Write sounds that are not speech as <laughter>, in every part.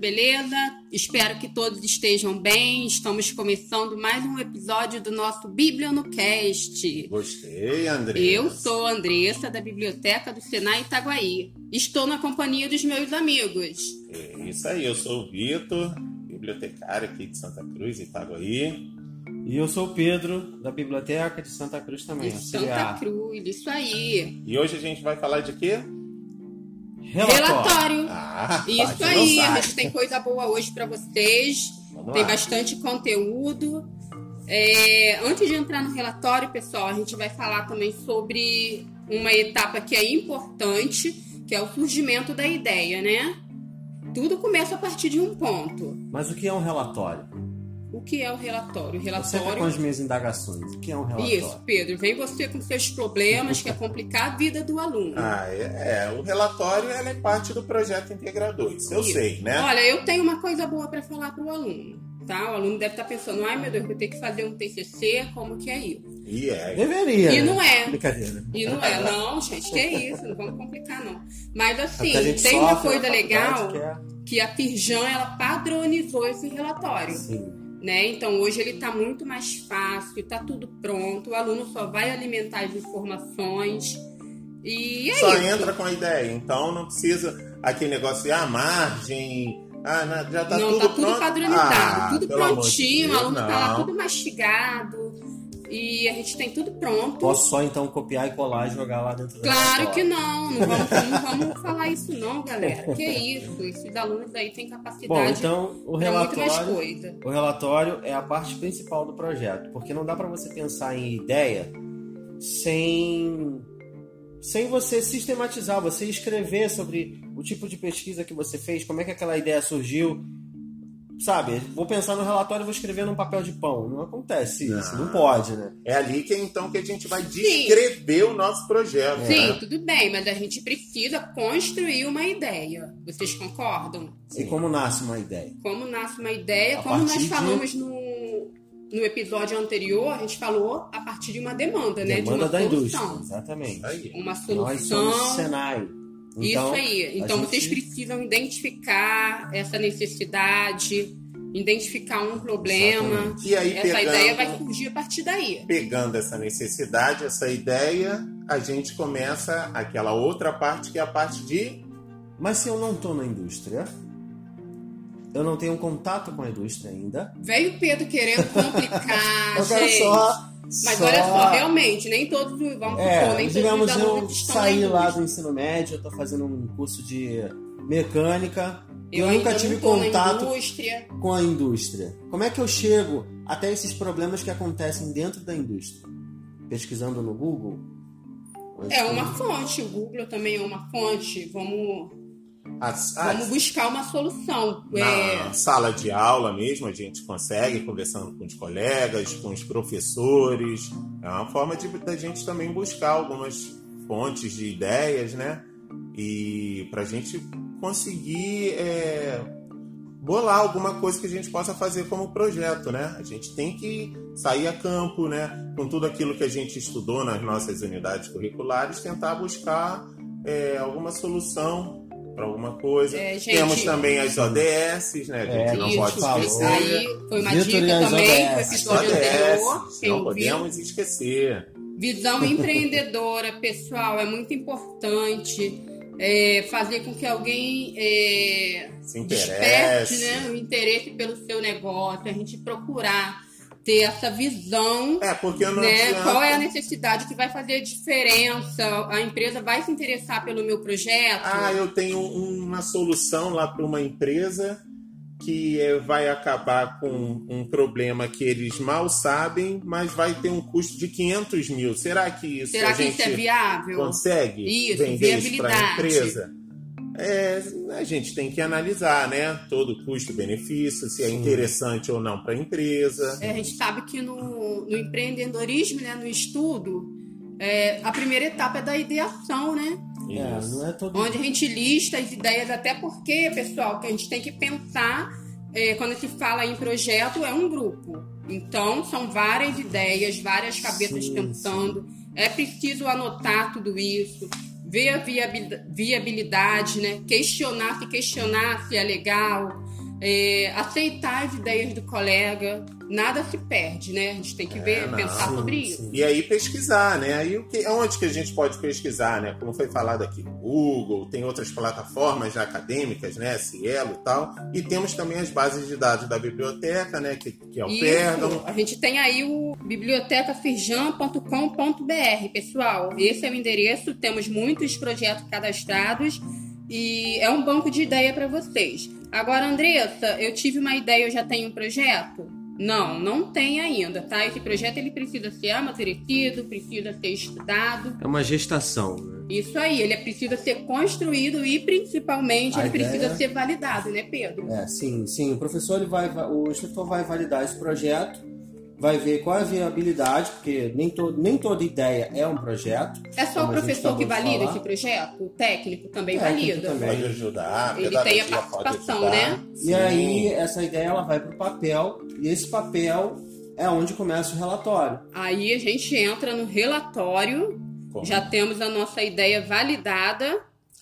beleza? Espero que todos estejam bem. Estamos começando mais um episódio do nosso Bíblia no Cast. Gostei, Andressa. Eu sou a Andressa, da Biblioteca do Senai Itaguaí. Estou na companhia dos meus amigos. É isso aí, eu sou o Vitor, bibliotecário aqui de Santa Cruz, Itaguaí. E eu sou o Pedro, da Biblioteca de Santa Cruz também. De. Santa Cruz, isso aí. E hoje a gente vai falar de quê? Relatório. Ah, Isso aí, a gente tem coisa boa hoje para vocês. Vamos Tem lá. bastante conteúdo. É, antes de entrar no relatório, pessoal, a gente vai falar também sobre uma etapa que é importante, que é o surgimento da ideia, né? Tudo começa a partir de um ponto. Mas o que é um relatório? O que é o relatório? O Eu sempre com relatório. as minhas indagações. O que é um relatório? Isso, Pedro, vem você com seus problemas, que é complicar a vida do aluno. Ah, é, é, o relatório ela é parte do projeto Integrador, isso eu Isso. sei, né? Olha, eu tenho uma coisa boa para falar para o aluno, tá? O aluno deve estar pensando, ai meu Deus, vou ter que fazer um TCC, como que é isso? E é. Deveria. E né? não é. Brincadeira. E não é, não, gente, que é isso, não vamos complicar não. Mas É assim, tem uma coisa legal faculdade que a Firjan, ela padronizou esse relatório, Que é... Sim. Né? Então hoje ele tá muito mais fácil, tá tudo pronto, o aluno só vai alimentar as informações e é Só isso. entra com a ideia, então não precisa aquele negócio de ah, margem, ah, já tá não, tudo tá tudo pronto. padronizado, Ah, tudo amor de prontinho, o Deus, aluno tá lá tudo mastigado e a gente tem tudo pronto. Posso só então copiar e colar e jogar lá dentro Claro que relatório. não, não vamos, não vamos falar isso não, galera. Que isso, esses alunos aí têm capacidade Bom, então o relatório, o relatório é a parte principal do projeto, porque não dá para você pensar em ideia sem sem você sistematizar, você escrever sobre o tipo de pesquisa que você fez, como é que aquela ideia surgiu. Sabe, vou pensar no relatório e vou escrever num papel de pão. Não acontece isso, Não. não pode, né? É ali que então que a gente vai descrever o nosso projeto. Sim, né? tudo bem, mas a gente precisa construir uma ideia. Vocês concordam? E como nasce uma ideia? Como nasce uma ideia, A como nós partir de- falamos no, no episódio anterior, a gente falou a partir de uma demanda, né? De Demanda uma da solução. indústria, exatamente. Aí. Uma Nós somos solução. Senai. Então, Isso aí. Então a vocês gente- precisam identificar essa necessidade, identificar um problema. Exatamente. E aí, Essa pegando, ideia vai surgir a partir daí. pegando essa necessidade, essa ideia, a gente começa aquela outra parte que é a parte de Mas se eu não estou na indústria, eu não tenho contato com a indústria ainda. Veio o Pedro querendo complicar, <laughs> eu quero gente. só. Mas olha só, realmente, nem todos supor, É, nem todos digamos, os eu saí lá do ensino médio, eu estou fazendo um curso de mecânica. Eu, Eu, nunca tive tô contato com a indústria. Como é que eu chego até esses problemas que acontecem dentro da indústria? Pesquisando no Google? É uma fonte, o Google também é uma fonte. Vamos, as, vamos as- buscar uma solução. na É, sala de aula mesmo, a gente consegue, conversando com os colegas, com os professores. É uma forma de da gente também buscar algumas fontes de ideias, né? E para a gente conseguir é, bolar alguma coisa que a gente possa fazer como projeto, né? A gente tem que sair a campo, né? Com tudo aquilo que a gente estudou nas nossas unidades curriculares, tentar buscar é, alguma solução para alguma coisa. É, gente- Temos também as ODS, né? A gente É, não isso, pode esquecer. aí foi uma Vitor dica também do ODS. As episódio anterior. Não podemos esquecer. Visão <laughs> empreendedora, pessoal, é muito importante é, fazer com que alguém é, Se desperte interesse. né, o interesse pelo seu negócio, a gente procurar ter essa visão, É, porque não né? adianta- Qual é a necessidade que vai fazer a diferença? A empresa vai se interessar pelo meu projeto? Ah, eu tenho uma solução lá para uma empresa que é, vai acabar com um problema que eles mal sabem, mas vai ter um custo de 500 mil. Será que isso Será que isso é viável? consegue Isso, vender isso para a empresa? É, a gente tem que analisar, né? Todo custo-benefício, se é Sim. interessante ou não para a empresa. É, a gente sabe que no, no empreendedorismo, né, no estudo, é, a primeira etapa é da ideação, né? É, é todo Onde a gente lista as ideias, até porque, pessoal, que a gente tem que pensar, é, quando se fala em projeto, é um grupo. Então, são várias ideias, várias cabeças Sim, pensando. É preciso anotar tudo isso, ver a viabilidade, né? questionar se questionar se é legal, é, aceitar as ideias do colega, nada se perde, né? A gente tem que É, ver, não, pensar sim, sobre sim. isso. E aí pesquisar, né? Aí o que, onde que a gente pode pesquisar, né? Como foi falado aqui, Google, tem outras plataformas acadêmicas, né? Cielo e tal. E temos também as bases de dados da biblioteca, né? Que, que é o Isso, a gente tem aí o bibliotecafirjan.com.br, pessoal. Esse é o endereço, temos muitos projetos cadastrados e é um banco de ideia para vocês. Agora, Andressa, eu tive uma ideia, eu já tenho um projeto? Não, não tem ainda, tá? Esse projeto ele precisa ser amadurecido, precisa ser estudado. É uma gestação, né? Isso aí, ele precisa ser construído e principalmente A ele precisa ideia- ser validado, né, Pedro? É, sim, sim. O professor, ele vai, vai- o instrutor vai validar esse projeto, vai ver qual é a viabilidade, porque nem, to, nem toda ideia é um projeto. É só o professor que valida falar. esse projeto? O técnico também Técnico valida? também. Pode ajudar, Ele tem a participação, né? E Sim. aí, essa ideia ela vai para o papel, e esse papel é onde começa o relatório. Aí a gente entra no relatório, Como? já temos a nossa ideia validada.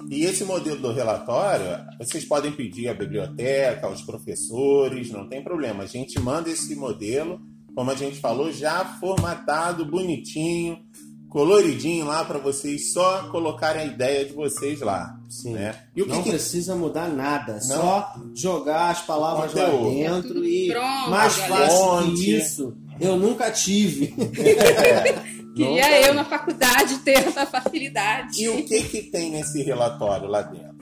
E esse modelo do relatório, vocês podem pedir à biblioteca, aos professores, não tem problema. A gente manda esse modelo, como a gente falou, já formatado, bonitinho, coloridinho lá para vocês só colocarem a ideia de vocês lá. Sim. Né? E o que não que- precisa mudar nada, é Não. só jogar as palavras lá dentro e Pronto, mais fácil que isso. Eu nunca tive. <laughs> Queria eu na faculdade ter essa facilidade. E o que que tem nesse relatório lá dentro,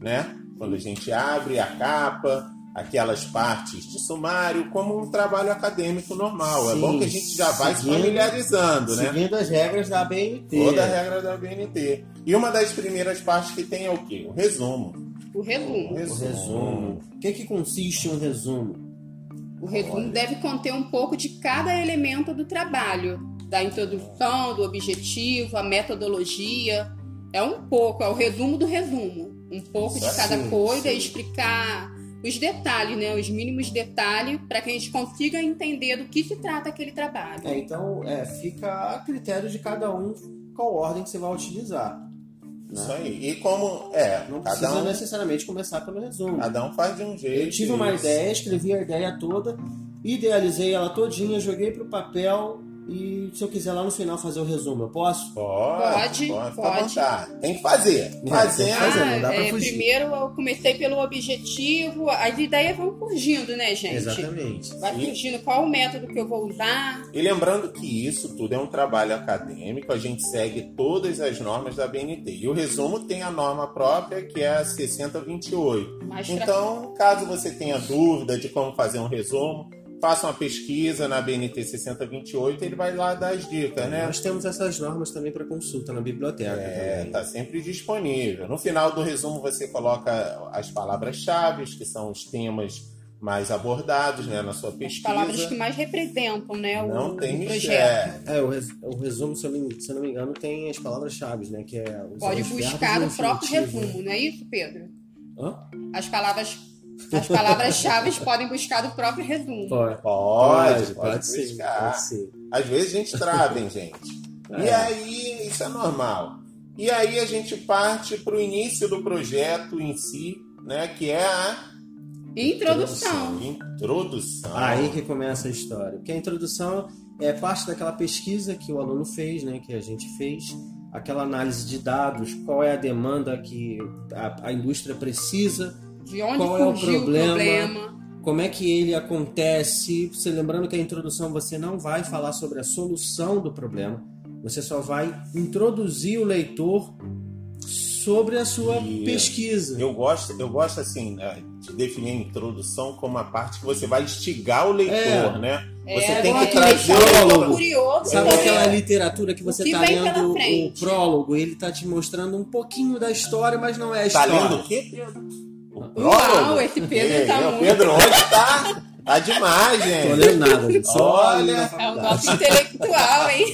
né? Quando a gente abre a capa, aquelas partes de sumário, como um trabalho acadêmico normal. é Sim, bom que a gente já vai se seguindo- familiarizando, né? Seguindo as regras da BNT. Toda a regra da BNT. E uma das primeiras partes que tem é o quê? O resumo. O O resumo. O resumo. O que, que consiste um resumo? O resumo deve conter um pouco de cada elemento do trabalho, da introdução, do objetivo, a metodologia. É um pouco, é o resumo do resumo. Um pouco de Sim, cada coisa, sim. explicar os detalhes, né? Os mínimos detalhes, para que a gente consiga entender do que se trata aquele trabalho. É, então, é, fica a critério de cada um qual ordem que você vai utilizar. né? Isso aí. E como. É, Não cada precisa um, necessariamente começar pelo resumo. cada um faz de um jeito. Eu tive uma isso. ideia, escrevi a ideia toda, idealizei ela todinha, joguei pro papel e se eu quiser lá no final fazer o resumo, eu posso? Pode, Pode, pode. vontade. Tem que fazer. É, que Fazendo. fazer. não dá Ah, pra é, fugir. primeiro eu comecei pelo objetivo, as ideias vão surgindo, né, gente? Exatamente. Vai E- surgindo qual o método que eu vou usar. E lembrando que isso tudo é um trabalho acadêmico, a gente segue todas as normas da BNT. E o resumo tem a norma própria, que é a 6028. Mais pra- Então, caso você tenha dúvida de como fazer um resumo, faça uma pesquisa na BNT 6028, ele vai lá dar as dicas, né? Nós temos essas normas também para consulta na biblioteca. É, também. tá sempre disponível. No final do resumo você coloca as palavras-chave, que são os temas mais abordados né, na sua As pesquisa. palavras que mais representam, né, o, Não tem o projeto. mistério. É, o, res- o resumo, se eu, não, se eu não me engano, tem as palavras-chave, né? Que é os Pode buscar no o próprio infinitivo. resumo, não é isso, Pedro? Hã? As palavras as palavras-chave podem buscar do próprio resumo. Pode, Pode, pode, pode ser, buscar. pode ser. Às vezes a gente trava, hein, gente? E É. aí, isso é normal. E aí a gente parte para o início do projeto em si, né? Que é a Introdução. introdução. Aí que começa a história. Porque a introdução é parte daquela pesquisa que o aluno fez, né, que a gente fez, aquela análise de dados, qual é a demanda que a, a indústria precisa, De onde Qual é o surgiu problema? o problema? como é que ele acontece. Você lembrando que a introdução você não vai falar sobre a solução do problema, você só vai introduzir o leitor sobre a sua Isso. pesquisa. Eu gosto, eu gosto assim né, de definir a introdução como a parte que você vai instigar o leitor, É. né? É, Você tem agora que trazer o prólogo. curioso Sabe sobre- aquela literatura que você tá pela lendo o prólogo, ele tá te mostrando um pouquinho da história, mas não é a Tá história. lendo o quê, Pedro? Uau, esse Pedro tá Ei, o muito- Pedro hoje tá, tá demais, Tô gente. lendo nada, gente. Só Olha, É o faculdade. nosso intelectual, hein?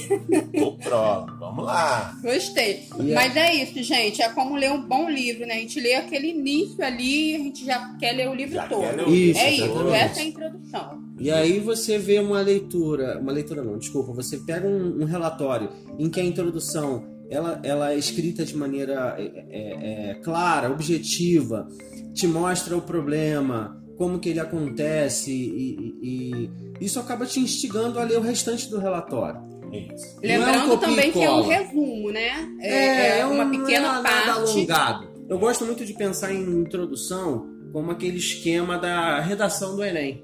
O prólogo, vamos lá. Gostei. E Mas é isso, gente. É como ler um bom livro, né? A gente lê aquele início ali, a gente já quer ler o livro Já todo. quer ler o Isso, é isso, essa é a introdução. E aí você vê uma leitura, uma leitura não, desculpa, você pega um, um relatório em que a introdução ela, ela é escrita de maneira é, é, é, clara, objetiva, te mostra o problema, como que ele acontece e, e, e isso acaba te instigando a ler o restante do relatório. Isso. Lembrando é um também que é um resumo, né? É, é uma um- pequena é parte. alongado. Eu gosto muito de pensar em introdução como aquele esquema da redação do Enem,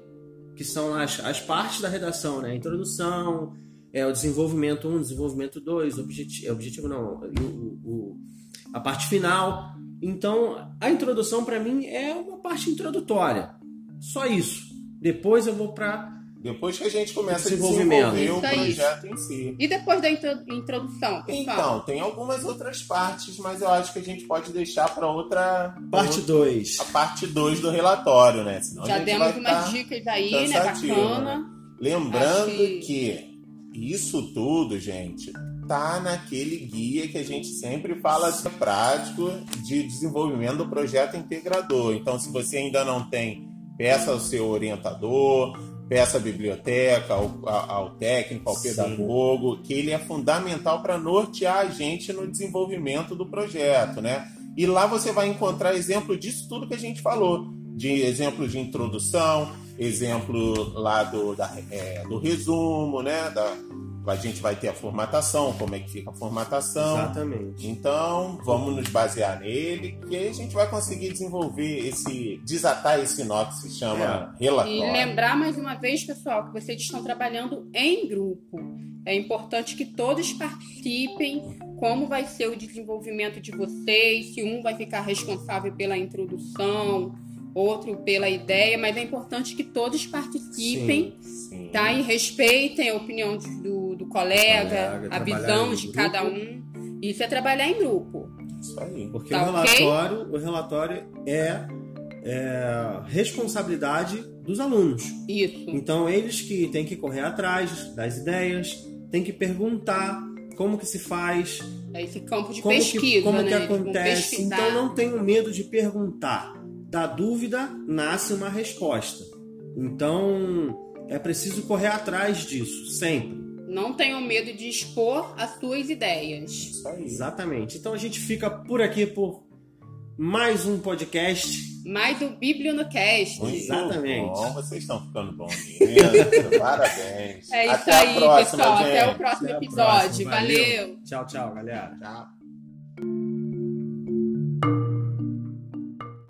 que são as, as partes da redação, né? Introdução, é o desenvolvimento 1, desenvolvimento 2, objetivo, objetivo não, o, o- a parte final. Então, a introdução para mim é uma parte introdutória. Só isso. Depois eu vou para Depois que a gente começa a Desenvolvimento. desenvolver o projeto em si. E depois da intro- introdução, pessoal? Então, tem algumas outras partes, mas eu acho que a gente pode deixar para outra. parte 2. A parte 2 do relatório, né? Senão a Já gente demos vai umas dicas aí, né? Bacana. Lembrando Acho que- que... isso tudo, gente, tá naquele guia que a gente sempre fala de prático de desenvolvimento do projeto integrador. Então, se você ainda não tem, peça ao seu orientador, peça à biblioteca, ao, ao técnico, ao Sim. pedagogo, que ele é fundamental para nortear a gente no desenvolvimento do projeto, né? E lá você vai encontrar exemplo disso tudo que a gente falou, de exemplo de introdução, exemplo lá do, da, é, do resumo, né? Da, a gente vai ter a formatação, como é que fica a formatação. Exatamente. Então, vamos nos basear nele, que aí a gente vai conseguir desenvolver esse, desatar esse nó que se chama relatório. E lembrar mais uma vez, pessoal, que vocês estão trabalhando em grupo. É importante que todos participem. Como vai ser o desenvolvimento de vocês? Se um vai ficar responsável pela introdução, outro pela ideia, mas é importante que todos participem, Sim. tá? E respeitem a opinião do, do colega, Colega, a visão de grupo. cada um. Isso é trabalhar em grupo. Isso aí. Porque Tá o relatório, o relatório é, é responsabilidade dos alunos. Isso. Então eles que têm que correr atrás das ideias, têm que perguntar como que se faz, É esse campo de como pesquisa, que, como né? que acontece. Então não tenham medo de perguntar. Da dúvida nasce uma resposta. Então é preciso correr atrás disso sempre. Não tenham medo de expor as suas ideias. Isso aí. Exatamente. Então a gente fica por aqui por mais um podcast. Mais o Bíblio no Cast. Muito Exatamente. bom, vocês estão ficando bons. <laughs> Parabéns. É isso Até aí, a próxima, pessoal. gente. Até o próximo Até episódio. próxima. Valeu. Tchau, tchau, galera. Tchau.